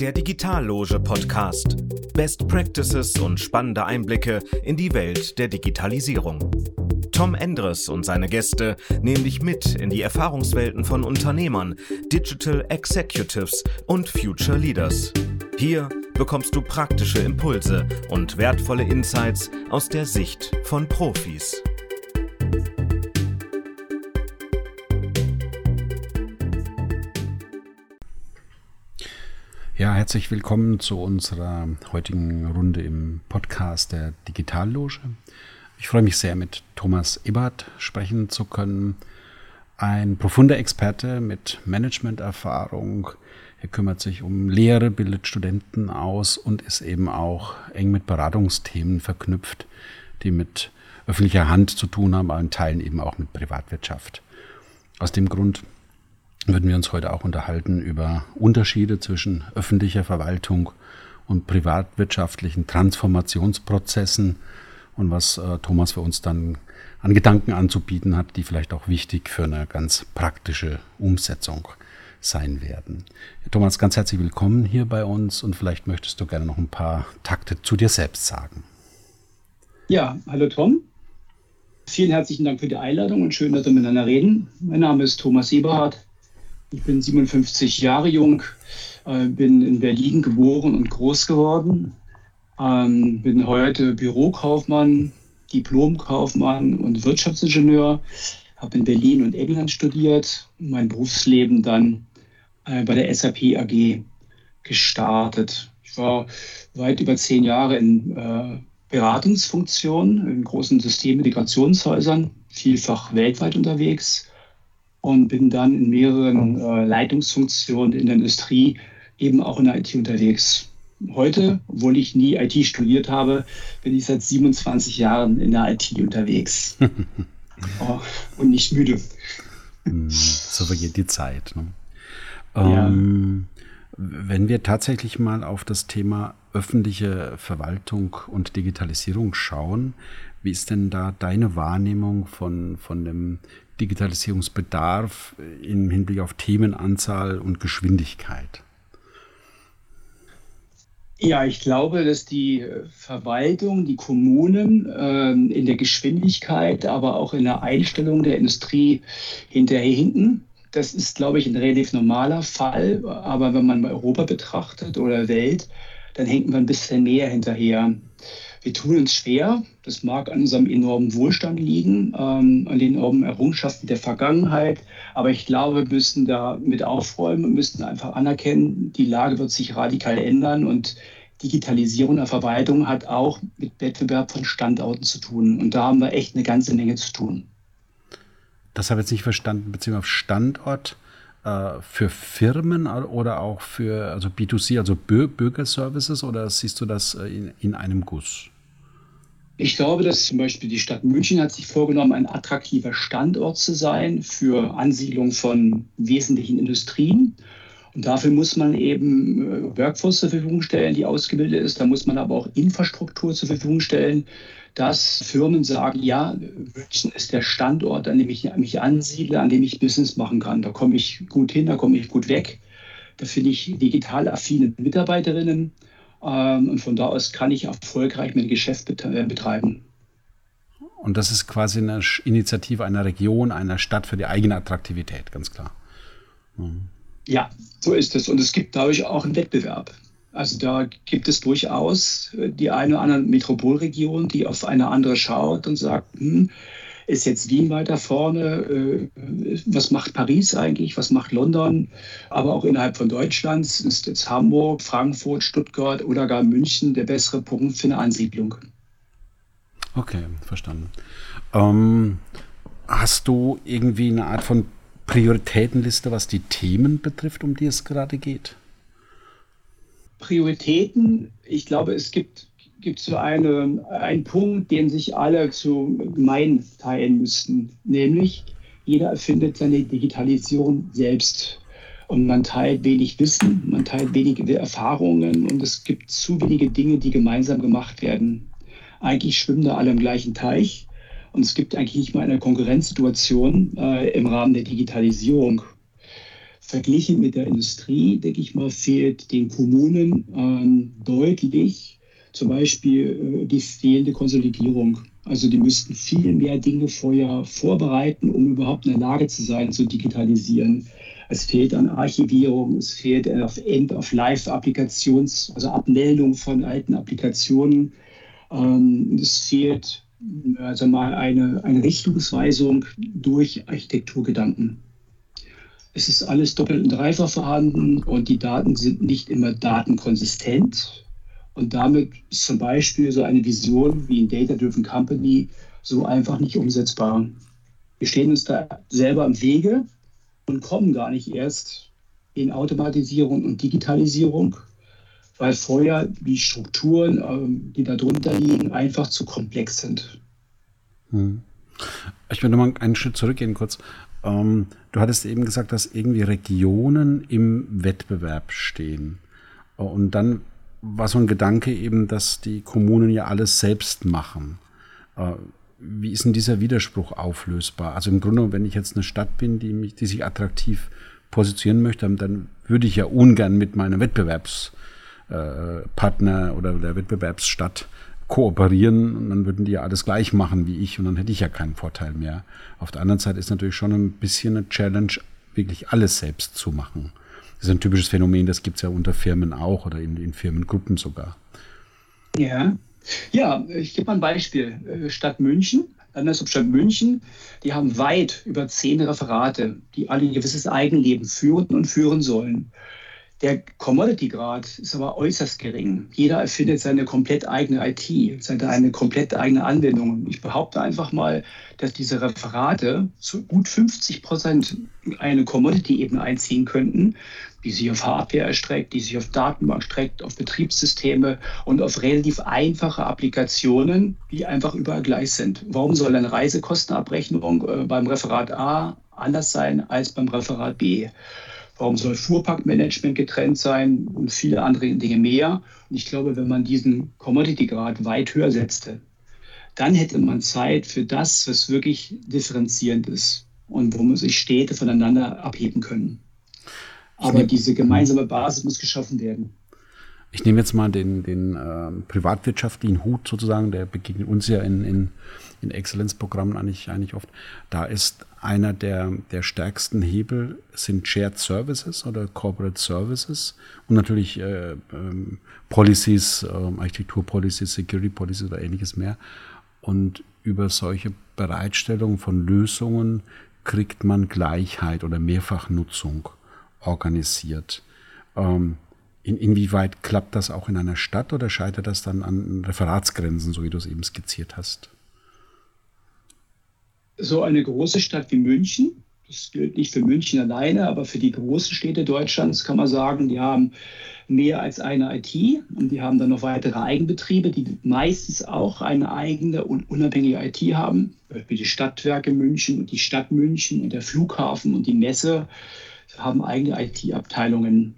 Der Digitalloge Podcast. Best Practices und spannende Einblicke in die Welt der Digitalisierung. Tom Endres und seine Gäste nehmen dich mit in die Erfahrungswelten von Unternehmern, Digital Executives und Future Leaders. Hier bekommst du praktische Impulse und wertvolle Insights aus der Sicht von Profis. Ja, herzlich willkommen zu unserer heutigen Runde im Podcast der Digitalloge. Ich freue mich sehr, mit Thomas Ebert sprechen zu können. Ein profunder Experte mit Managementerfahrung. Er kümmert sich um Lehre, bildet Studenten aus und ist eben auch eng mit Beratungsthemen verknüpft, die mit öffentlicher Hand zu tun haben, aber in Teilen eben auch mit Privatwirtschaft. Aus dem Grund würden wir uns heute auch unterhalten über Unterschiede zwischen öffentlicher Verwaltung und privatwirtschaftlichen Transformationsprozessen und was äh, Thomas für uns dann an Gedanken anzubieten hat, die vielleicht auch wichtig für eine ganz praktische Umsetzung sein werden. Thomas, ganz herzlich willkommen hier bei uns und vielleicht möchtest du gerne noch ein paar Takte zu dir selbst sagen. Ja, hallo Tom. Vielen herzlichen Dank für die Einladung und schön, dass wir miteinander reden. Mein Name ist Thomas Eberhardt. Ich bin 57 Jahre jung, äh, bin in Berlin geboren und groß geworden, ähm, bin heute Bürokaufmann, Diplomkaufmann und Wirtschaftsingenieur, habe in Berlin und England studiert, mein Berufsleben dann äh, bei der SAP AG gestartet. Ich war weit über zehn Jahre in äh, Beratungsfunktionen in großen Systemintegrationshäusern, vielfach weltweit unterwegs und bin dann in mehreren äh, Leitungsfunktionen in der Industrie eben auch in der IT unterwegs. Heute, obwohl ich nie IT studiert habe, bin ich seit 27 Jahren in der IT unterwegs oh, und nicht müde. Hm, so vergeht die Zeit. Ne? Ähm, ja. Wenn wir tatsächlich mal auf das Thema öffentliche Verwaltung und Digitalisierung schauen, wie ist denn da deine Wahrnehmung von, von dem Digitalisierungsbedarf im Hinblick auf Themenanzahl und Geschwindigkeit? Ja, ich glaube, dass die Verwaltung, die Kommunen äh, in der Geschwindigkeit, aber auch in der Einstellung der Industrie hinterherhinken. Das ist, glaube ich, ein relativ normaler Fall. Aber wenn man Europa betrachtet oder Welt, dann hängt man ein bisschen mehr hinterher. Wir tun uns schwer. Das mag an unserem enormen Wohlstand liegen, ähm, an den enormen Errungenschaften der Vergangenheit. Aber ich glaube, wir müssen da mit aufräumen und müssen einfach anerkennen, die Lage wird sich radikal ändern und Digitalisierung der Verwaltung hat auch mit Wettbewerb von Standorten zu tun. Und da haben wir echt eine ganze Menge zu tun. Das habe ich jetzt nicht verstanden, beziehungsweise auf Standort äh, für Firmen oder auch für also B2C, also Bürgerservices, oder siehst du das äh, in, in einem Guss? Ich glaube, dass zum Beispiel die Stadt München hat sich vorgenommen, ein attraktiver Standort zu sein für Ansiedlung von wesentlichen Industrien. Und dafür muss man eben äh, Workforce zur Verfügung stellen, die ausgebildet ist. Da muss man aber auch Infrastruktur zur Verfügung stellen, dass Firmen sagen, ja, München ist der Standort, an dem ich mich ansiedle, an dem ich Business machen kann. Da komme ich gut hin, da komme ich gut weg. Da finde ich digital affine Mitarbeiterinnen. Ähm, und von da aus kann ich erfolgreich mein Geschäft äh, betreiben. Und das ist quasi eine Initiative einer Region, einer Stadt für die eigene Attraktivität, ganz klar. Mhm. Ja, so ist es. Und es gibt dadurch auch einen Wettbewerb. Also da gibt es durchaus die eine oder andere Metropolregion, die auf eine andere schaut und sagt, hm, ist jetzt Wien weiter vorne? Äh, was macht Paris eigentlich? Was macht London? Aber auch innerhalb von Deutschlands ist jetzt Hamburg, Frankfurt, Stuttgart oder gar München der bessere Punkt für eine Ansiedlung. Okay, verstanden. Ähm, hast du irgendwie eine Art von Prioritätenliste, was die Themen betrifft, um die es gerade geht? Prioritäten, ich glaube, es gibt gibt es so eine, einen Punkt, den sich alle zu gemein teilen müssten, nämlich jeder erfindet seine Digitalisierung selbst. Und man teilt wenig Wissen, man teilt wenige Erfahrungen und es gibt zu wenige Dinge, die gemeinsam gemacht werden. Eigentlich schwimmen da alle im gleichen Teich und es gibt eigentlich nicht mal eine Konkurrenzsituation äh, im Rahmen der Digitalisierung. Verglichen mit der Industrie, denke ich mal, fehlt den Kommunen ähm, deutlich zum Beispiel äh, die fehlende Konsolidierung. Also die müssten viel mehr Dinge vorher vorbereiten, um überhaupt in der Lage zu sein, zu digitalisieren. Es fehlt an Archivierung, es fehlt auf End-of-Life-Applikations, also Abmeldung von alten Applikationen. Ähm, es fehlt also mal eine, eine Richtungsweisung durch Architekturgedanken. Es ist alles doppelt und dreifach vorhanden und die Daten sind nicht immer datenkonsistent. Und damit ist zum Beispiel so eine Vision wie in Data-Driven Company so einfach nicht umsetzbar. Wir stehen uns da selber im Wege und kommen gar nicht erst in Automatisierung und Digitalisierung, weil vorher die Strukturen, ähm, die darunter liegen, einfach zu komplex sind. Hm. Ich würde mal einen Schritt zurückgehen kurz. Ähm, du hattest eben gesagt, dass irgendwie Regionen im Wettbewerb stehen. Und dann war so ein Gedanke eben, dass die Kommunen ja alles selbst machen. Äh, wie ist denn dieser Widerspruch auflösbar? Also im Grunde, wenn ich jetzt eine Stadt bin, die, mich, die sich attraktiv positionieren möchte, dann würde ich ja ungern mit meinem Wettbewerbspartner äh, oder der Wettbewerbsstadt kooperieren und dann würden die ja alles gleich machen wie ich und dann hätte ich ja keinen Vorteil mehr. Auf der anderen Seite ist natürlich schon ein bisschen eine Challenge, wirklich alles selbst zu machen. Das ist ein typisches Phänomen, das gibt es ja unter Firmen auch oder in, in Firmengruppen sogar. Ja, ja, ich gebe mal ein Beispiel. Äh, Stadt München, Landeshauptstadt München, die haben weit über zehn Referate, die alle ein gewisses Eigenleben führen und führen sollen. Der Commodity-Grad ist aber äußerst gering. Jeder erfindet seine komplett eigene IT, seine eine komplett eigene Anwendung. Ich behaupte einfach mal, dass diese Referate zu gut 50 Prozent eine Commodity-Ebene einziehen könnten, die sich auf Hardware erstreckt, die sich auf Datenbank streckt, auf Betriebssysteme und auf relativ einfache Applikationen, die einfach überall gleich sind. Warum soll eine Reisekostenabrechnung äh, beim Referat A anders sein als beim Referat B? Warum soll Fuhrparkmanagement getrennt sein und viele andere Dinge mehr? Und ich glaube, wenn man diesen Commodity-Grad weit höher setzte, dann hätte man Zeit für das, was wirklich differenzierend ist und wo man sich Städte voneinander abheben können. Aber diese gemeinsame Basis muss geschaffen werden. Ich nehme jetzt mal den, den äh, privatwirtschaftlichen Hut sozusagen, der begegnet uns ja in, in, in Exzellenzprogrammen eigentlich, eigentlich oft. Da ist einer der, der stärksten Hebel sind Shared Services oder Corporate Services und natürlich äh, ähm, Policies, äh, Architekturpolicies, Security Policies oder ähnliches mehr. Und über solche Bereitstellung von Lösungen kriegt man Gleichheit oder Mehrfachnutzung organisiert. Ähm, in, inwieweit klappt das auch in einer Stadt oder scheitert das dann an Referatsgrenzen, so wie du es eben skizziert hast? So eine große Stadt wie München, das gilt nicht für München alleine, aber für die großen Städte Deutschlands kann man sagen, die haben mehr als eine IT und die haben dann noch weitere Eigenbetriebe, die meistens auch eine eigene und unabhängige IT haben, wie die Stadtwerke München und die Stadt München und der Flughafen und die Messe haben eigene IT-Abteilungen.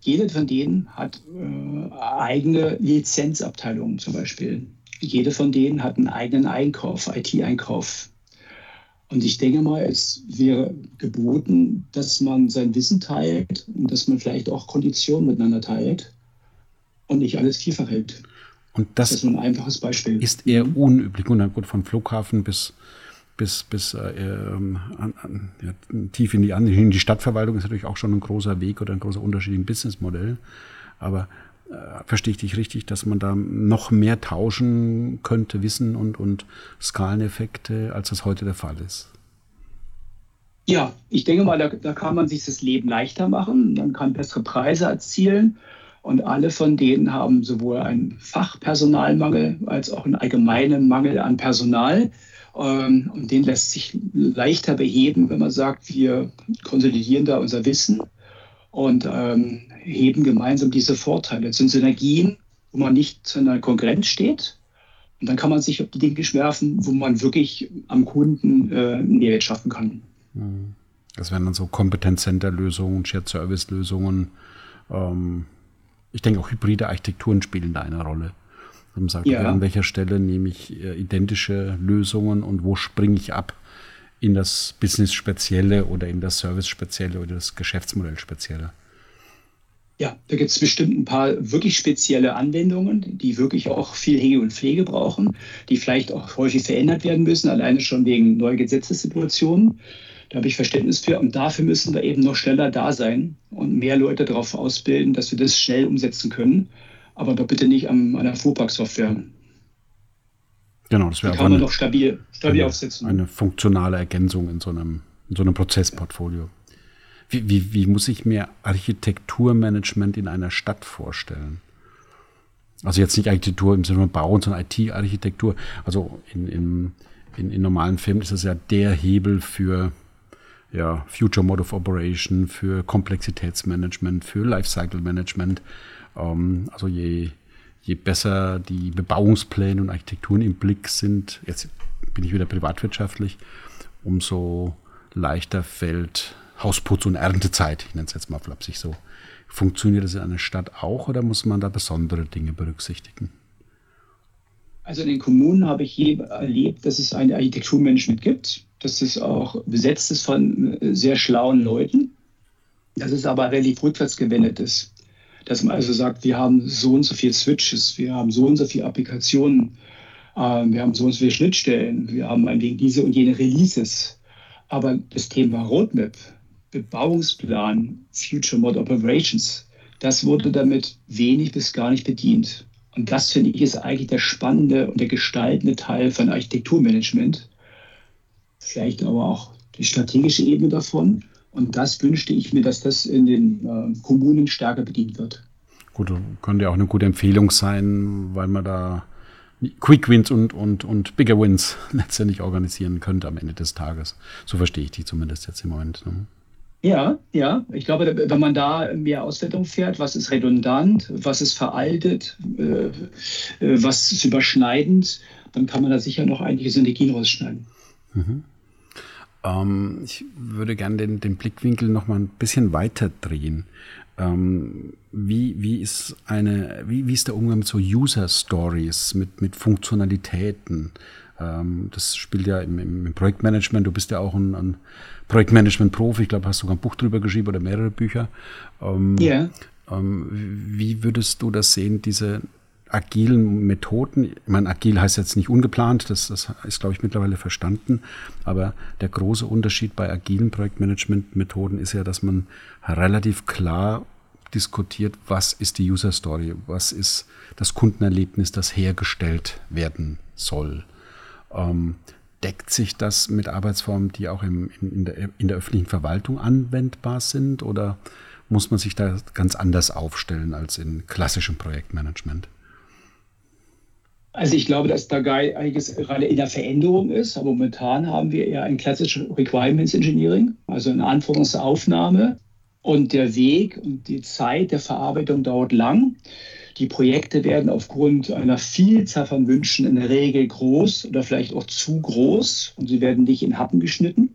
Jede von denen hat äh, eigene Lizenzabteilungen zum Beispiel. Jede von denen hat einen eigenen Einkauf, IT-Einkauf. Und ich denke mal, es wäre geboten, dass man sein Wissen teilt und dass man vielleicht auch Konditionen miteinander teilt und nicht alles vielfach hält. Und das, das ist ein einfaches Beispiel. Ist eher unüblich. Und gut, von Flughafen bis bis, bis äh, ähm, an, an, ja, tief in die, in die Stadtverwaltung ist natürlich auch schon ein großer Weg oder ein großer Unterschied im Businessmodell. Aber äh, verstehe ich dich richtig, dass man da noch mehr tauschen könnte, Wissen und, und Skaleneffekte, als das heute der Fall ist? Ja, ich denke mal, da, da kann man sich das Leben leichter machen, man kann bessere Preise erzielen. Und alle von denen haben sowohl einen Fachpersonalmangel als auch einen allgemeinen Mangel an Personal. Ähm, und den lässt sich leichter beheben, wenn man sagt, wir konsolidieren da unser Wissen und ähm, heben gemeinsam diese Vorteile. Das sind Synergien, wo man nicht zu einer Konkurrenz steht. Und dann kann man sich auf die Dinge schwerfen, wo man wirklich am Kunden äh, Mehrwert schaffen kann. Mhm. Das wären dann so Kompetenzcenter-Lösungen, Shared-Service-Lösungen. Ähm, ich denke auch hybride Architekturen spielen da eine Rolle. Man sagt, ja. an welcher Stelle nehme ich äh, identische Lösungen und wo springe ich ab in das Business-Spezielle oder in das Service-Spezielle oder das Geschäftsmodell-Spezielle? Ja, da gibt es bestimmt ein paar wirklich spezielle Anwendungen, die wirklich auch viel Hege und Pflege brauchen, die vielleicht auch häufig verändert werden müssen, alleine schon wegen neuer Gesetzessituationen. Da habe ich Verständnis für. Und dafür müssen wir eben noch schneller da sein und mehr Leute darauf ausbilden, dass wir das schnell umsetzen können. Aber doch bitte nicht an einer Fuhrpark-Software. Genau, das wäre kann man doch stabil, stabil eine, aufsetzen. Eine funktionale Ergänzung in so einem, in so einem Prozessportfolio. Wie, wie, wie muss ich mir Architekturmanagement in einer Stadt vorstellen? Also jetzt nicht Architektur im Sinne von Bauen, sondern IT-Architektur. Also in, in, in, in normalen Firmen ist das ja der Hebel für ja, Future Mode of Operation, für Komplexitätsmanagement, für Lifecycle Management. Ähm, also je, je besser die Bebauungspläne und Architekturen im Blick sind, jetzt bin ich wieder privatwirtschaftlich, umso leichter fällt Hausputz- und Erntezeit, ich nenne es jetzt mal flapsig so. Funktioniert das in einer Stadt auch oder muss man da besondere Dinge berücksichtigen? Also in den Kommunen habe ich je erlebt, dass es ein Architekturmanagement gibt, dass es auch besetzt ist von sehr schlauen Leuten, dass es aber relativ rückwärts gewendet ist. Dass man also sagt, wir haben so und so viele Switches, wir haben so und so viele Applikationen, äh, wir haben so und so viele Schnittstellen, wir haben meinetwegen diese und jene Releases. Aber das Thema Roadmap, Bebauungsplan, Future Mod Operations, das wurde damit wenig bis gar nicht bedient. Und das finde ich ist eigentlich der spannende und der gestaltende Teil von Architekturmanagement. Vielleicht aber auch die strategische Ebene davon. Und das wünschte ich mir, dass das in den äh, Kommunen stärker bedient wird. Gut, könnte ja auch eine gute Empfehlung sein, weil man da Quick Wins und, und, und Bigger Wins letztendlich organisieren könnte am Ende des Tages. So verstehe ich die zumindest jetzt im Moment. Ne? Ja, ja. Ich glaube, wenn man da mehr Auswertung fährt, was ist redundant, was ist veraltet, äh, äh, was ist überschneidend, dann kann man da sicher noch einige Synergien rausschneiden. Mhm. Ähm, ich würde gerne den, den Blickwinkel noch mal ein bisschen weiter drehen. Ähm, wie, wie, ist eine, wie, wie ist der Umgang mit so User Stories, mit, mit Funktionalitäten? Ähm, das spielt ja im, im, Projektmanagement, du bist ja auch ein, ein Projektmanagement-Profi, ich glaube, hast sogar ein Buch drüber geschrieben oder mehrere Bücher. Ähm, ja. Ähm, wie würdest du das sehen, diese agilen Methoden? Ich meine, agil heißt jetzt nicht ungeplant, das, das ist, glaube ich, mittlerweile verstanden. Aber der große Unterschied bei agilen Projektmanagement-Methoden ist ja, dass man relativ klar diskutiert, was ist die User Story, was ist das Kundenerlebnis, das hergestellt werden soll. Ähm, deckt sich das mit Arbeitsformen, die auch im, in, der, in der öffentlichen Verwaltung anwendbar sind oder muss man sich da ganz anders aufstellen als in klassischem Projektmanagement? Also ich glaube, dass da einiges gerade in der Veränderung ist. Aber momentan haben wir eher ein klassisches Requirements Engineering, also eine Anforderungsaufnahme. Und der Weg und die Zeit der Verarbeitung dauert lang. Die Projekte werden aufgrund einer Vielzahl von Wünschen in der Regel groß oder vielleicht auch zu groß und sie werden nicht in Happen geschnitten,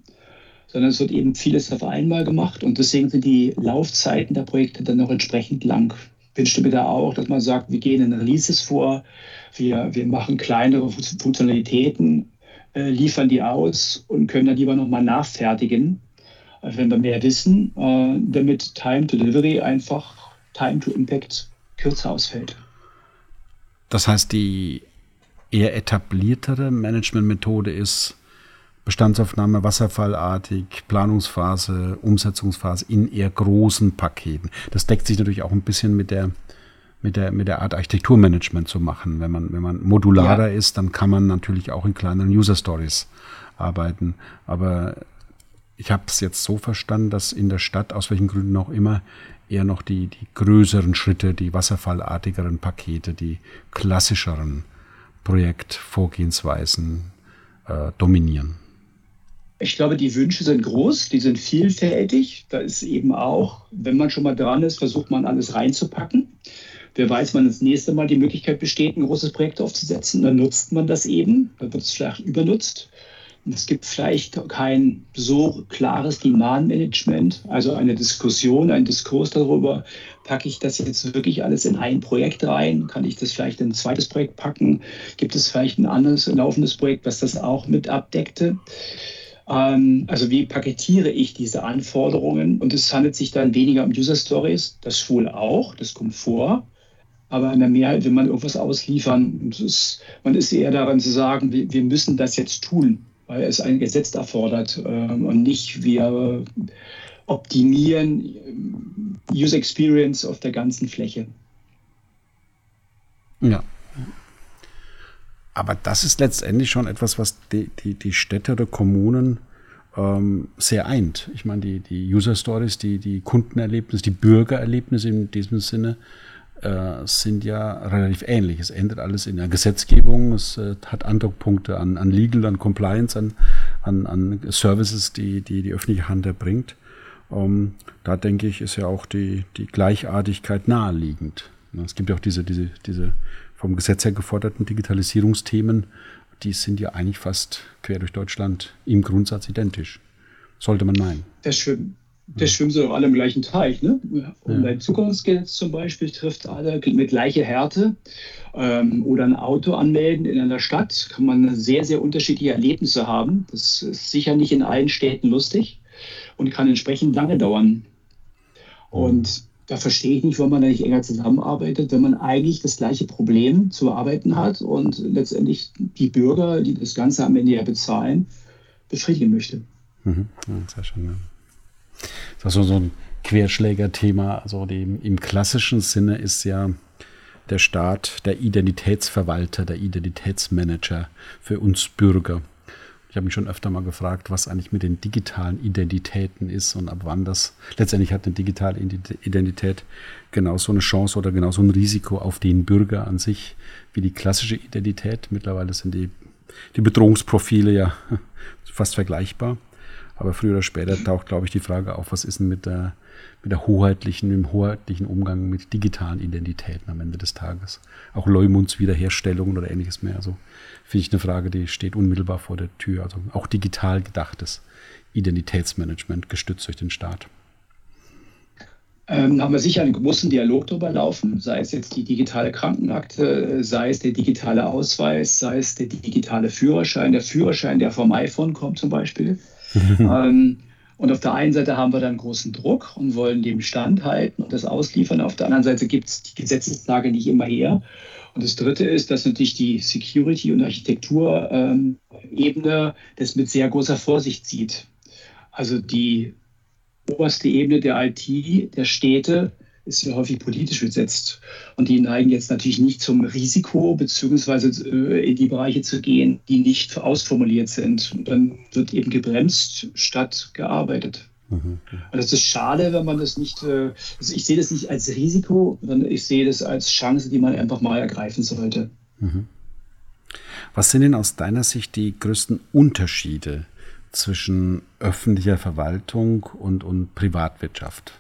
sondern es wird eben vieles auf einmal gemacht und deswegen sind die Laufzeiten der Projekte dann noch entsprechend lang. Wünschte mir da auch, dass man sagt, wir gehen in Releases vor, wir, wir machen kleinere Funktionalitäten, äh, liefern die aus und können dann lieber nochmal nachfertigen, äh, wenn wir mehr wissen, äh, damit Time to Delivery einfach Time to Impact kürzer ausfällt. Das heißt, die eher etabliertere Managementmethode ist Bestandsaufnahme wasserfallartig, Planungsphase, Umsetzungsphase in eher großen Paketen. Das deckt sich natürlich auch ein bisschen mit der, mit der, mit der Art Architekturmanagement zu machen. Wenn man, wenn man modularer ja. ist, dann kann man natürlich auch in kleineren User Stories arbeiten. Aber ich habe es jetzt so verstanden, dass in der Stadt, aus welchen Gründen auch immer, eher noch die, die größeren Schritte, die wasserfallartigeren Pakete, die klassischeren Projektvorgehensweisen äh, dominieren. Ich glaube, die Wünsche sind groß, die sind vielfältig. Da ist eben auch, wenn man schon mal dran ist, versucht man alles reinzupacken. Wer weiß, wann das nächste Mal die Möglichkeit besteht, ein großes Projekt aufzusetzen, dann nutzt man das eben, dann wird es vielleicht übernutzt. Es gibt vielleicht kein so klares Demand-Management, also eine Diskussion, ein Diskurs darüber, packe ich das jetzt wirklich alles in ein Projekt rein? Kann ich das vielleicht in ein zweites Projekt packen? Gibt es vielleicht ein anderes laufendes Projekt, was das auch mit abdeckte? Ähm, also wie paketiere ich diese Anforderungen? Und es handelt sich dann weniger um User Stories, das wohl auch, das kommt vor. Aber in der Mehrheit will man irgendwas ausliefern. Ist, man ist eher daran zu sagen, wir, wir, müssen das jetzt tun, weil es ein Gesetz erfordert ähm, und nicht wir optimieren äh, User Experience auf der ganzen Fläche. Ja. Aber das ist letztendlich schon etwas, was die, die, die Städte oder Kommunen ähm, sehr eint. Ich meine, die, die User Stories, die, die Kundenerlebnisse, die Bürgererlebnisse in diesem Sinne äh, sind ja relativ ähnlich. Es ändert alles in der Gesetzgebung, es äh, hat Andockpunkte an, an Legal, an Compliance, an, an, an Services, die, die die öffentliche Hand erbringt. Ähm, da denke ich, ist ja auch die, die Gleichartigkeit naheliegend. Es gibt ja auch diese, diese, diese vom Gesetz her geforderten Digitalisierungsthemen, die sind ja eigentlich fast quer durch Deutschland im Grundsatz identisch. Sollte man meinen. Das stimmt. Da schwimmen sie doch alle im gleichen Teich. Ne? Und ein Zugangsgesetz zum Beispiel trifft alle mit gleicher Härte. Ähm, oder ein Auto anmelden in einer Stadt kann man sehr, sehr unterschiedliche Erlebnisse haben. Das ist sicher nicht in allen Städten lustig und kann entsprechend lange dauern. Und da verstehe ich nicht, warum man da nicht enger zusammenarbeitet, wenn man eigentlich das gleiche Problem zu bearbeiten hat und letztendlich die Bürger, die das Ganze am Ende ja bezahlen, befriedigen möchte. Mhm. Ja, sehr schön. Ja. Das ist so ein Querschlägerthema. Also die, im klassischen Sinne ist ja der Staat der Identitätsverwalter, der Identitätsmanager für uns Bürger. Ich habe mich schon öfter mal gefragt, was eigentlich mit den digitalen Identitäten ist und ab wann das letztendlich hat eine digitale Identität genauso eine Chance oder genauso ein Risiko auf den Bürger an sich wie die klassische Identität. Mittlerweile sind die, die Bedrohungsprofile ja fast vergleichbar. Aber früher oder später taucht, glaube ich, die Frage auf, was ist denn mit der, mit der hoheitlichen, im hoheitlichen Umgang mit digitalen Identitäten am Ende des Tages. Auch Leumunds Wiederherstellung oder ähnliches mehr. Also finde ich eine Frage, die steht unmittelbar vor der Tür. Also auch digital gedachtes Identitätsmanagement gestützt durch den Staat. Ähm, haben wir sicher einen großen Dialog darüber laufen, sei es jetzt die digitale Krankenakte, sei es der digitale Ausweis, sei es der digitale Führerschein, der Führerschein, der vom iPhone kommt zum Beispiel. Ähm, und auf der einen Seite haben wir dann großen Druck und wollen dem standhalten und das ausliefern. Auf der anderen Seite gibt es die Gesetzeslage nicht immer her. Und das Dritte ist, dass natürlich die Security- und Architekturebene ähm, das mit sehr großer Vorsicht sieht. Also die oberste Ebene der IT, der Städte, ist ja häufig politisch besetzt. Und die neigen jetzt natürlich nicht zum Risiko, beziehungsweise äh, in die Bereiche zu gehen, die nicht ausformuliert sind. Und dann wird eben gebremst statt gearbeitet. Mhm. Und das ist schade, wenn man das nicht, äh, also ich sehe das nicht als Risiko, sondern ich sehe das als Chance, die man einfach mal ergreifen sollte. Mhm. Was sind denn aus deiner Sicht die größten Unterschiede zwischen öffentlicher Verwaltung und, und Privatwirtschaft?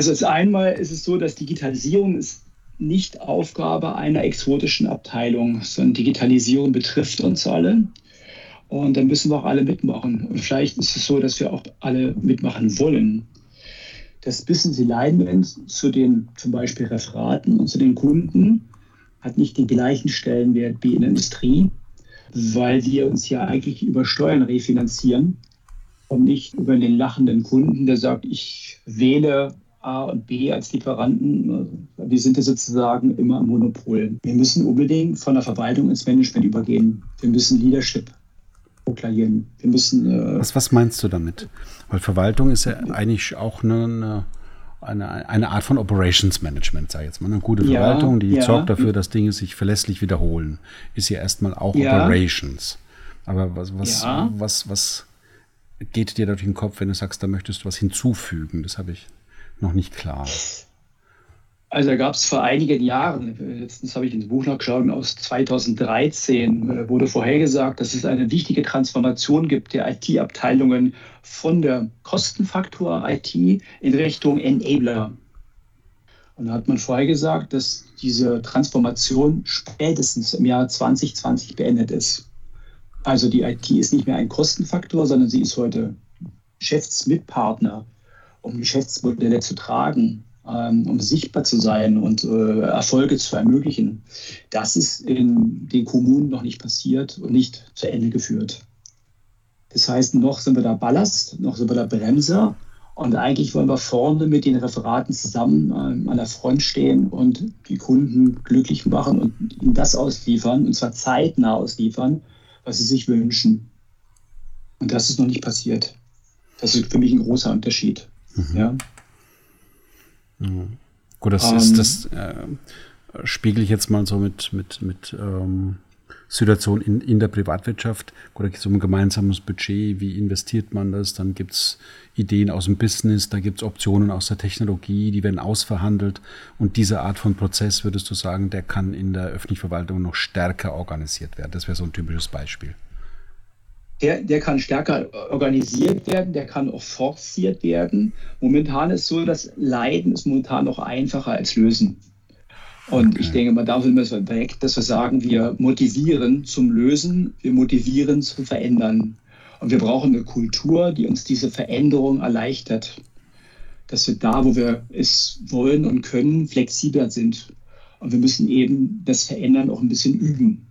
Also als einmal ist es so, dass Digitalisierung ist nicht Aufgabe einer exotischen Abteilung, sondern Digitalisierung betrifft uns alle. Und da müssen wir auch alle mitmachen. Und vielleicht ist es so, dass wir auch alle mitmachen wollen. Das Business Alignment zu den zum Beispiel Referaten und zu den Kunden hat nicht den gleichen Stellenwert wie in der Industrie, weil wir uns ja eigentlich über Steuern refinanzieren und nicht über den lachenden Kunden, der sagt, ich wähle A und B als Lieferanten, wir sind ja sozusagen immer im Monopol. Wir müssen unbedingt von der Verwaltung ins Management übergehen. Wir müssen Leadership proklamieren. Wir müssen. Äh was, was meinst du damit? Weil Verwaltung ist ja eigentlich auch eine, eine, eine Art von Operations Management, sage ich jetzt mal. Eine gute Verwaltung, ja, die ja. sorgt dafür, dass Dinge sich verlässlich wiederholen, ist ja erstmal auch ja. Operations. Aber was, was, was, was geht dir durch den Kopf, wenn du sagst, da möchtest du was hinzufügen? Das habe ich noch nicht klar. Also da gab es vor einigen Jahren, letztens habe ich ins Buch nachgeschaut, aus 2013 äh, wurde vorhergesagt, dass es eine wichtige Transformation gibt der IT-Abteilungen von der Kostenfaktor IT in Richtung Enabler. Und da hat man vorhergesagt, dass diese Transformation spätestens im Jahr 2020 beendet ist. Also die IT ist nicht mehr ein Kostenfaktor, sondern sie ist heute Geschäftsmitpartner um Geschäftsmodelle zu tragen ähm, um sichtbar zu sein und äh, Erfolge zu ermöglichen. Das ist in den Kommunen noch nicht passiert und nicht zu Ende geführt. Das heißt, noch sind wir da Ballast, noch sind wir da Bremser. Und eigentlich wollen wir vorne mit den Referaten zusammen ähm, an der Front stehen und die Kunden glücklich machen und ihnen das ausliefern, und zwar zeitnah ausliefern, was sie sich wünschen. Und das ist noch nicht passiert. Das ist für mich ein großer Unterschied. Mhm. Ja. Mhm. Gut, das, um, ist, ähm, das äh, spiegel ich jetzt mal so mit, mit, mit ähm, Situation in, in der Privatwirtschaft. Gut, da geht es um ein gemeinsames Budget, wie investiert man das? Dann gibt es Ideen aus dem Business, da gibt es Optionen aus der Technologie, die werden ausverhandelt. Und diese Art von Prozess, würdest du sagen, der kann in der öffentlichen Verwaltung noch stärker organisiert werden. Das wäre so ein typisches Beispiel der, der kann stärker organisiert werden, der kann auch forciert werden. Momentan ist so, dass Leiden ist momentan noch einfacher als Lösen. Und okay. ich denke mal, da sind wir weg, dass wir sagen, wir motivieren zum Lösen, wir motivieren zum Verändern. Und wir brauchen eine Kultur, die uns diese Veränderung erleichtert. Dass wir da, wo wir es wollen und können, flexibler sind. Und wir müssen eben das Verändern auch ein bisschen üben.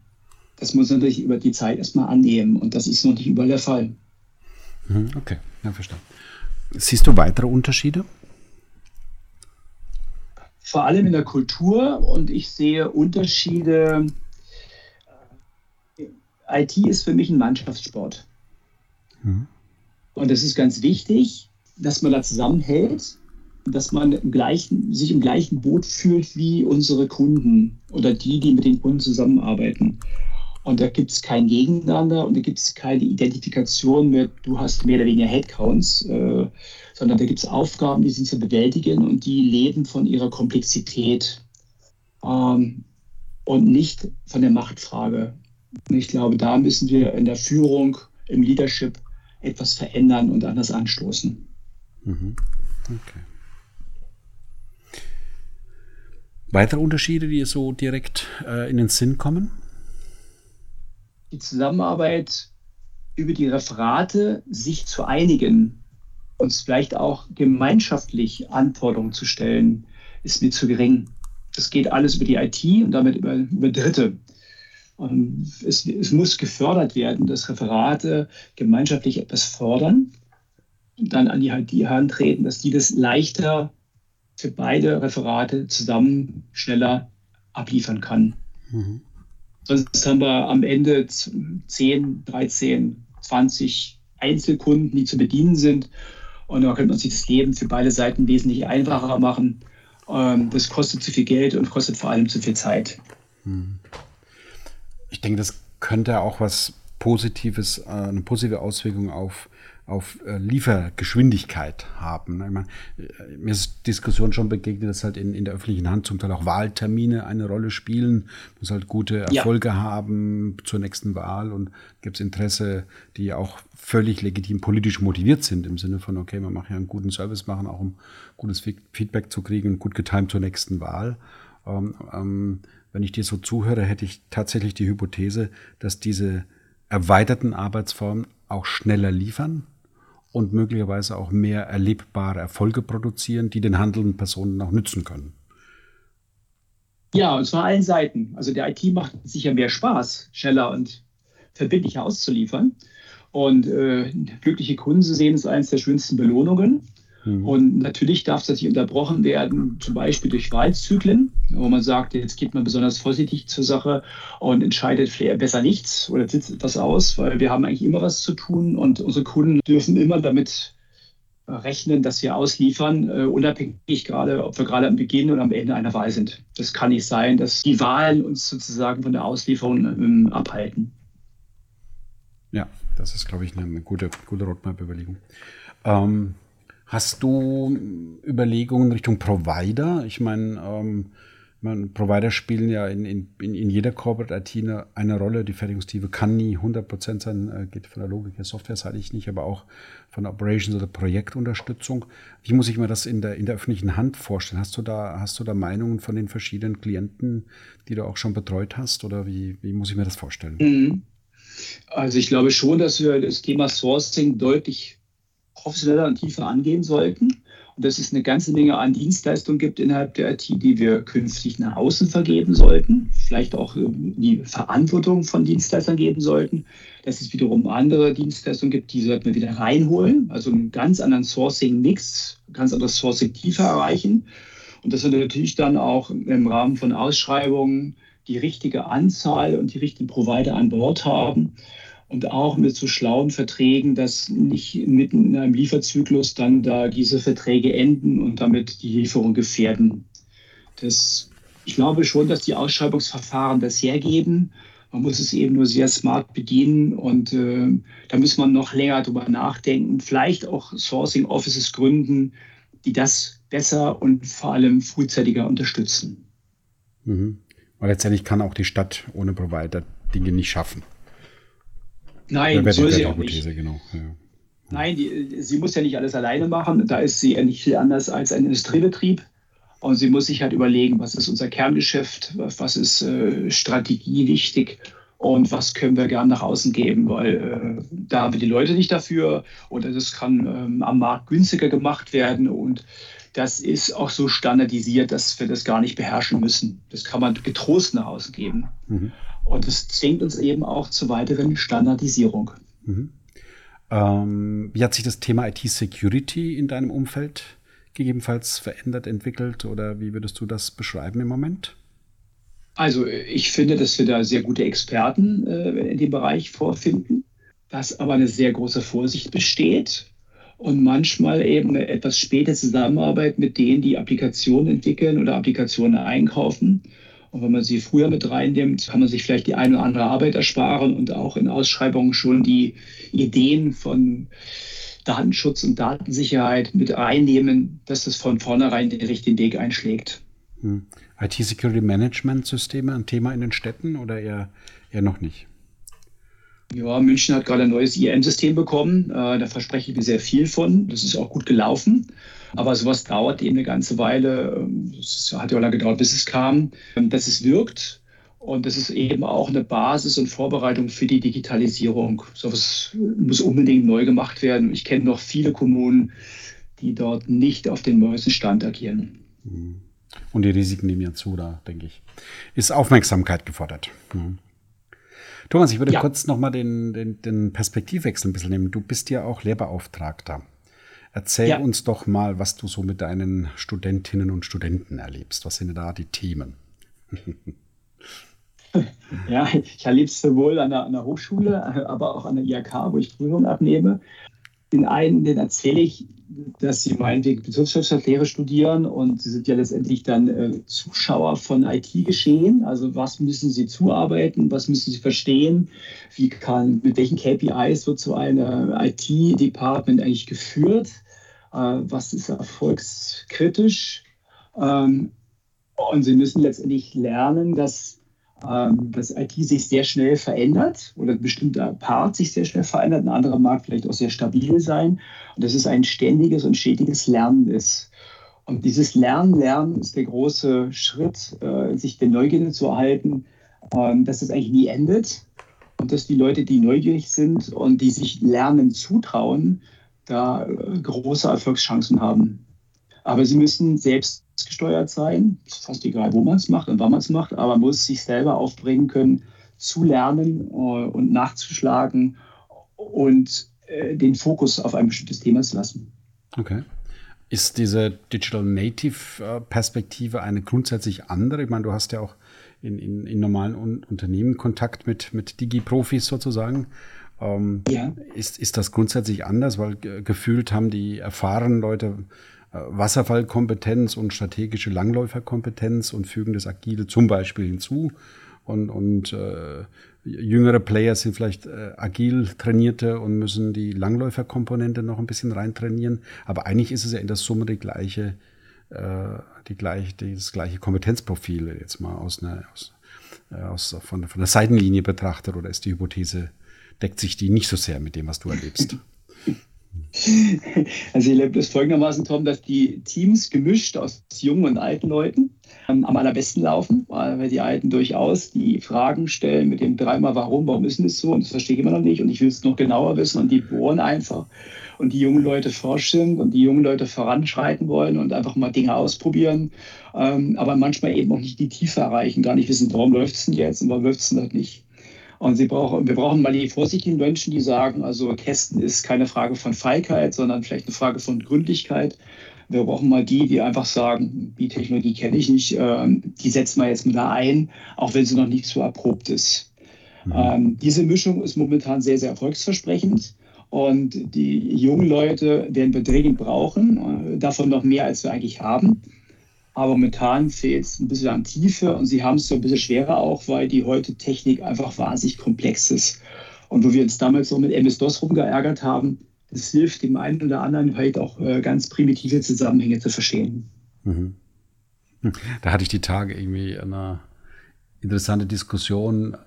Das muss man natürlich über die Zeit erstmal annehmen und das ist noch nicht überall der Fall. Mhm, okay, ja, verstanden. Siehst du weitere Unterschiede? Vor allem in der Kultur und ich sehe Unterschiede. IT ist für mich ein Mannschaftssport. Mhm. Und es ist ganz wichtig, dass man da zusammenhält, dass man im gleichen, sich im gleichen Boot fühlt wie unsere Kunden oder die, die mit den Kunden zusammenarbeiten. Und da gibt es kein Gegeneinander und da gibt es keine Identifikation mit, du hast mehr oder weniger Headcounts, äh, sondern da gibt es Aufgaben, die sind zu bewältigen und die leben von ihrer Komplexität ähm, und nicht von der Machtfrage. Und ich glaube, da müssen wir in der Führung, im Leadership etwas verändern und anders anstoßen. Mhm. Okay. Weitere Unterschiede, die so direkt äh, in den Sinn kommen? Die Zusammenarbeit über die Referate sich zu einigen, uns vielleicht auch gemeinschaftlich Anforderungen zu stellen, ist mir zu gering. Das geht alles über die IT und damit über, über Dritte. Und es, es muss gefördert werden, dass Referate gemeinschaftlich etwas fordern und dann an die, die Hand treten, dass die das leichter für beide Referate zusammen schneller abliefern kann. Mhm. Sonst haben wir am Ende 10, 13, 20 Einzelkunden, die zu bedienen sind. Und da könnte man sich das Leben für beide Seiten wesentlich einfacher machen. Ähm, das kostet zu viel Geld und kostet vor allem zu viel Zeit. Hm. Ich denke, das könnte auch was Positives, äh, eine positive Auswirkung auf auf äh, Liefergeschwindigkeit haben. Ne? Ich meine, äh, mir ist Diskussion schon begegnet, dass halt in, in der öffentlichen Hand zum Teil auch Wahltermine eine Rolle spielen, muss halt gute Erfolge ja. haben zur nächsten Wahl und gibt es Interesse, die auch völlig legitim politisch motiviert sind, im Sinne von, okay, man macht ja einen guten Service machen, auch um gutes Feedback zu kriegen gut getimt zur nächsten Wahl. Ähm, ähm, wenn ich dir so zuhöre, hätte ich tatsächlich die Hypothese, dass diese erweiterten Arbeitsformen auch schneller liefern, und möglicherweise auch mehr erlebbare Erfolge produzieren, die den handelnden Personen auch nützen können. Ja, und zwar allen Seiten. Also der IT macht sicher mehr Spaß, schneller und verbindlicher auszuliefern. Und äh, glückliche Kunden zu sehen, ist eines der schönsten Belohnungen. Mhm. Und natürlich darf das nicht unterbrochen werden, zum Beispiel durch Wahlzyklen, wo man sagt, jetzt geht man besonders vorsichtig zur Sache und entscheidet vielleicht besser nichts oder sitzt etwas aus, weil wir haben eigentlich immer was zu tun und unsere Kunden dürfen immer damit rechnen, dass wir ausliefern, uh, unabhängig gerade, ob wir gerade am Beginn oder am Ende einer Wahl sind. Das kann nicht sein, dass die Wahlen uns sozusagen von der Auslieferung ähm, abhalten. Ja, das ist, glaube ich, eine gute, gute Roadmap-Überlegung. Ähm, Hast du Überlegungen Richtung Provider? Ich meine, ähm, meine, Provider spielen ja in, in, in jeder Corporate IT eine, Rolle. Die Fertigungstiefe kann nie 100% sein, äh, geht von der Logik der Software, sage ich nicht, aber auch von Operations- oder Projektunterstützung. Wie muss ich mir das in der, in der öffentlichen Hand vorstellen? Hast du, da, hast du da Meinungen von den verschiedenen Klienten, die du auch schon betreut hast? Oder wie, wie muss ich mir das vorstellen? Mhm. Also ich glaube schon, dass wir das Thema Sourcing deutlich professioneller und tiefer angehen sollten. dass es eine ganze Menge an Dienstleistungen gibt innerhalb der IT, die wir künftig nach außen vergeben sollten, vielleicht auch ähm, die Verantwortung von Dienstleistern geben sollten. Dass es wiederum andere Dienstleistungen gibt, die sollten wir wieder reinholen, also einen ganz anderen Sourcing-Mix, ganz anderes Sourcing-Tiefe erreichen. Und dass wir natürlich dann auch im Rahmen von Ausschreibungen die richtige Anzahl und die richtigen Provider an Bord haben und auch mit so schlauen Verträgen, dass nicht mitten in einem Lieferzyklus dann da diese Verträge enden und damit die Lieferung gefährden. Das, ich glaube schon, dass die Ausschreibungsverfahren das hergeben. Man muss es eben nur sehr smart bedienen und äh, da muss man noch länger drüber nachdenken. Vielleicht auch Sourcing Offices gründen, die das besser und vor allem frühzeitiger unterstützen. Mhm. Weil letztendlich kann auch die Stadt ohne Provider Dinge nicht schaffen. Nein, ja, soll sie auch nicht. Genau. Ja. Nein, die, sie muss ja nicht alles alleine machen. Da ist sie ja nicht viel anders als ein Industriebetrieb. Und sie muss sich halt überlegen, was ist unser Kerngeschäft, was ist äh, Strategie wichtig und was können wir gern nach außen geben, weil äh, da haben wir die Leute nicht dafür oder das kann ähm, am Markt günstiger gemacht werden und das ist auch so standardisiert, dass wir das gar nicht beherrschen müssen. Das kann man getrost nach außen geben. Mhm. Und es zwingt uns eben auch zur weiteren Standardisierung. Mhm. Ähm, wie hat sich das Thema IT-Security in deinem Umfeld gegebenenfalls verändert, entwickelt oder wie würdest du das beschreiben im Moment? Also ich finde, dass wir da sehr gute Experten äh, in dem Bereich vorfinden, dass aber eine sehr große Vorsicht besteht und manchmal eben eine etwas späte Zusammenarbeit mit denen, die Applikationen entwickeln oder Applikationen einkaufen und wenn man sie früher mit reinnimmt, kann man sich vielleicht die eine oder andere Arbeit ersparen und auch in Ausschreibungen schon die Ideen von Datenschutz und Datensicherheit mit reinnehmen, dass das von vornherein den richtigen Weg einschlägt. Hm. IT-Security Management Systeme ein Thema in den Städten oder eher, eher noch nicht? Ja, München hat gerade ein neues IAM-System bekommen. Äh, da verspreche ich mir sehr viel von. Das ist auch gut gelaufen. Aber sowas dauert eben eine ganze Weile. Es hat ja auch lange gedauert, bis es kam, dass es wirkt. Und das ist eben auch eine Basis und Vorbereitung für die Digitalisierung. Sowas muss unbedingt neu gemacht werden. Ich kenne noch viele Kommunen, die dort nicht auf den neuesten Stand agieren. Und die Risiken nehmen ja zu, da denke ich. Ist Aufmerksamkeit gefordert. Mhm. Thomas, ich würde ja. kurz nochmal den, den, den Perspektivwechsel ein bisschen nehmen. Du bist ja auch Lehrbeauftragter. Erzähl ja. uns doch mal, was du so mit deinen Studentinnen und Studenten erlebst. Was sind da die Themen? ja, ich erlebe es sowohl an der, an der Hochschule, aber auch an der IHK, wo ich Prüfungen abnehme. Den einen, den erzähle ich, dass sie meinetwegen Betriebswirtschaftslehre studieren und sie sind ja letztendlich dann äh, Zuschauer von IT-Geschehen. Also was müssen sie zuarbeiten, was müssen sie verstehen, wie kann, mit welchen KPIs wird so ein IT-Department eigentlich geführt, äh, was ist erfolgskritisch. Ähm, und sie müssen letztendlich lernen, dass ähm, dass IT sich sehr schnell verändert oder ein bestimmter Part sich sehr schnell verändert, ein anderer mag vielleicht auch sehr stabil sein und dass es ein ständiges und stetiges Lernen ist. Und dieses Lernen, Lernen ist der große Schritt, äh, sich der Neugierde zu erhalten, ähm, dass es eigentlich nie endet und dass die Leute, die neugierig sind und die sich Lernen zutrauen, da äh, große Erfolgschancen haben. Aber sie müssen selbst gesteuert sein. Ist fast egal, wo man es macht und wann man es macht, aber man muss sich selber aufbringen können, zu lernen äh, und nachzuschlagen und äh, den Fokus auf ein bestimmtes Thema zu lassen. Okay. Ist diese Digital Native äh, Perspektive eine grundsätzlich andere? Ich meine, du hast ja auch in, in, in normalen Unternehmen Kontakt mit, mit Digi-Profis sozusagen. Ähm, ja. ist, ist das grundsätzlich anders? Weil gefühlt haben die erfahrenen Leute Wasserfallkompetenz und strategische Langläuferkompetenz und fügen das Agile zum Beispiel hinzu. Und, und äh, jüngere Player sind vielleicht äh, agil trainierte und müssen die Langläuferkomponente noch ein bisschen reintrainieren. Aber eigentlich ist es ja in der Summe die gleiche, äh, die gleiche, das gleiche Kompetenzprofil jetzt mal aus einer, aus, äh, aus, von, von der Seitenlinie betrachtet. Oder ist die Hypothese, deckt sich die nicht so sehr mit dem, was du erlebst? Also ich erlebe es folgendermaßen, Tom, dass die Teams gemischt aus jungen und alten Leuten ähm, am allerbesten laufen, weil die Alten durchaus die Fragen stellen mit dem dreimal warum, warum ist denn das so und das verstehe ich immer noch nicht und ich will es noch genauer wissen und die bohren einfach. und die jungen Leute frisch sind und die jungen Leute voranschreiten wollen und einfach mal Dinge ausprobieren, ähm, aber manchmal eben auch nicht die Tiefe erreichen, gar nicht wissen, warum läuft es denn jetzt und warum läuft es denn halt nicht. Und sie brauchen, wir brauchen mal die vorsichtigen Menschen, die sagen, also Testen ist keine Frage von Feigheit, sondern vielleicht eine Frage von Gründlichkeit. Wir brauchen mal die, die einfach sagen, die Technologie kenne ich nicht, äh, die setzen wir jetzt mal da ein, auch wenn sie noch nicht so erprobt ist. Mhm. Ähm, diese Mischung ist momentan sehr, sehr erfolgsversprechend. Und die jungen Leute werden wir dringend brauchen, äh, davon noch mehr, als wir eigentlich haben. Aber momentan fehlt es ein bisschen an Tiefe und sie haben es so ein bisschen schwerer auch, weil die heute Technik einfach wahnsinnig komplex ist. Und wo wir uns damals so mit MS-DOS rumgeärgert haben, das hilft dem einen oder anderen halt auch äh, ganz primitive Zusammenhänge zu verstehen. Mhm. Da hatte ich die Tage irgendwie eine interessante Diskussion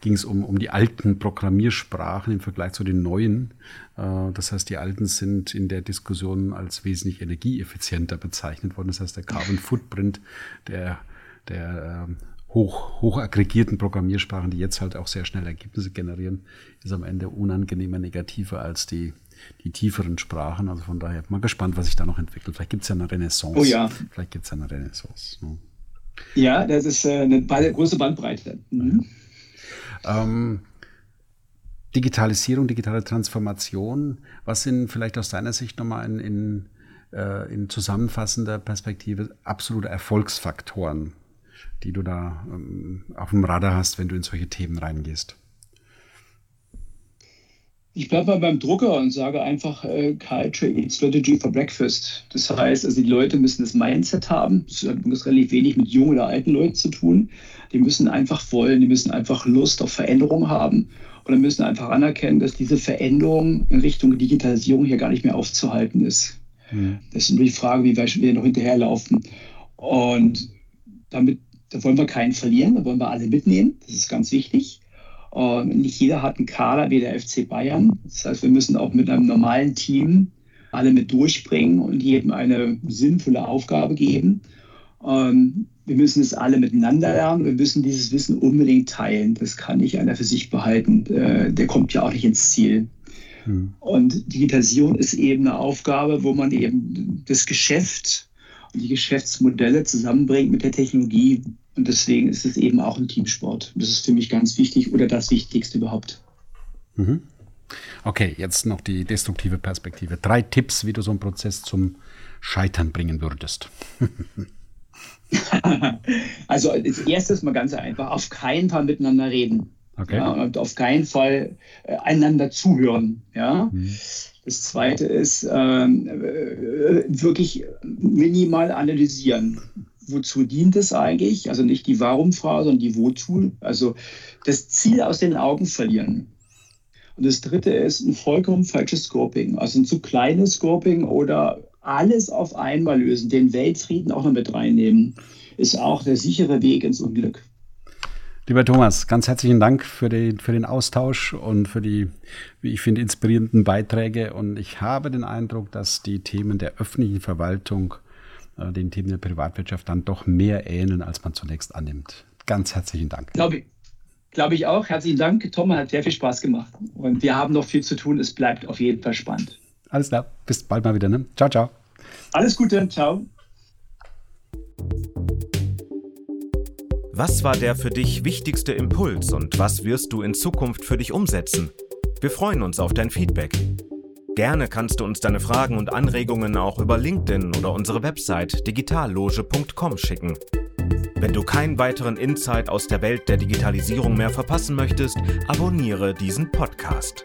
ging es um, um die alten Programmiersprachen im Vergleich zu den neuen. Äh, das heißt, die alten sind in der Diskussion als wesentlich energieeffizienter bezeichnet worden. Das heißt, der Carbon Footprint der, der ähm, hoch, hoch aggregierten Programmiersprachen, die jetzt halt auch sehr schnell Ergebnisse generieren, ist am Ende unangenehmer negativer als die, die tieferen Sprachen. Also von daher mal gespannt, was sich da noch entwickelt. Vielleicht gibt es ja eine Renaissance. Oh ja. Vielleicht gibt es ja eine Renaissance. Ne? Ja, das ist äh, eine große Bandbreite. Mhm. Ähm, Digitalisierung, digitale Transformation, was sind vielleicht aus deiner Sicht nochmal in, in, äh, in zusammenfassender Perspektive absolute Erfolgsfaktoren, die du da ähm, auf dem Radar hast, wenn du in solche Themen reingehst? Ich bleibe mal beim Drucker und sage einfach äh, Culture Eat Strategy for Breakfast. Das heißt, also die Leute müssen das Mindset haben. Das hat relativ wenig mit jungen oder alten Leuten zu tun. Die müssen einfach wollen, die müssen einfach Lust auf Veränderung haben und dann müssen einfach anerkennen, dass diese Veränderung in Richtung Digitalisierung hier gar nicht mehr aufzuhalten ist. Mhm. Das ist nur die Frage, wie weit wir noch hinterherlaufen. Und damit da wollen wir keinen verlieren, da wollen wir alle mitnehmen. Das ist ganz wichtig. Und nicht jeder hat einen Kader wie der FC Bayern. Das heißt, wir müssen auch mit einem normalen Team alle mit durchbringen und jedem eine sinnvolle Aufgabe geben. Und wir müssen es alle miteinander lernen. Wir müssen dieses Wissen unbedingt teilen. Das kann nicht einer für sich behalten. Äh, der kommt ja auch nicht ins Ziel. Hm. Und Digitalisierung ist eben eine Aufgabe, wo man eben das Geschäft und die Geschäftsmodelle zusammenbringt mit der Technologie. Und deswegen ist es eben auch ein Teamsport. Das ist für mich ganz wichtig oder das Wichtigste überhaupt. Mhm. Okay, jetzt noch die destruktive Perspektive. Drei Tipps, wie du so einen Prozess zum Scheitern bringen würdest. also als erstes mal ganz einfach, auf keinen Fall miteinander reden. Okay. Ja, und auf keinen Fall äh, einander zuhören. Ja? Mhm. Das zweite ist ähm, äh, wirklich minimal analysieren wozu dient es eigentlich? Also nicht die Warum-Frage, sondern die Wozu. Also das Ziel aus den Augen verlieren. Und das dritte ist ein vollkommen falsches Scoping. Also ein zu kleines Scoping oder alles auf einmal lösen, den Weltfrieden auch noch mit reinnehmen, ist auch der sichere Weg ins Unglück. Lieber Thomas, ganz herzlichen Dank für den, für den Austausch und für die, wie ich finde, inspirierenden Beiträge. Und ich habe den Eindruck, dass die Themen der öffentlichen Verwaltung äh, den Themen der Privatwirtschaft dann doch mehr ähneln, als man zunächst annimmt. Ganz herzlichen Dank. Glaube ich. Glaube ich auch. Herzlichen Dank. Tom hat sehr viel Spaß gemacht. Und wir haben noch viel zu tun. Es bleibt auf jeden Fall spannend. Alles klar. Bis bald mal wieder. Ne? Ciao, ciao. Alles Gute. Ciao. Was war der für dich wichtigste Impuls und was wirst du in Zukunft für dich umsetzen? Wir freuen uns auf dein Feedback. Gerne kannst du uns deine Fragen und Anregungen auch über LinkedIn oder unsere Website digitalloge.com schicken. Wenn du keinen weiteren Insight aus der Welt der Digitalisierung mehr verpassen möchtest, abonniere diesen Podcast.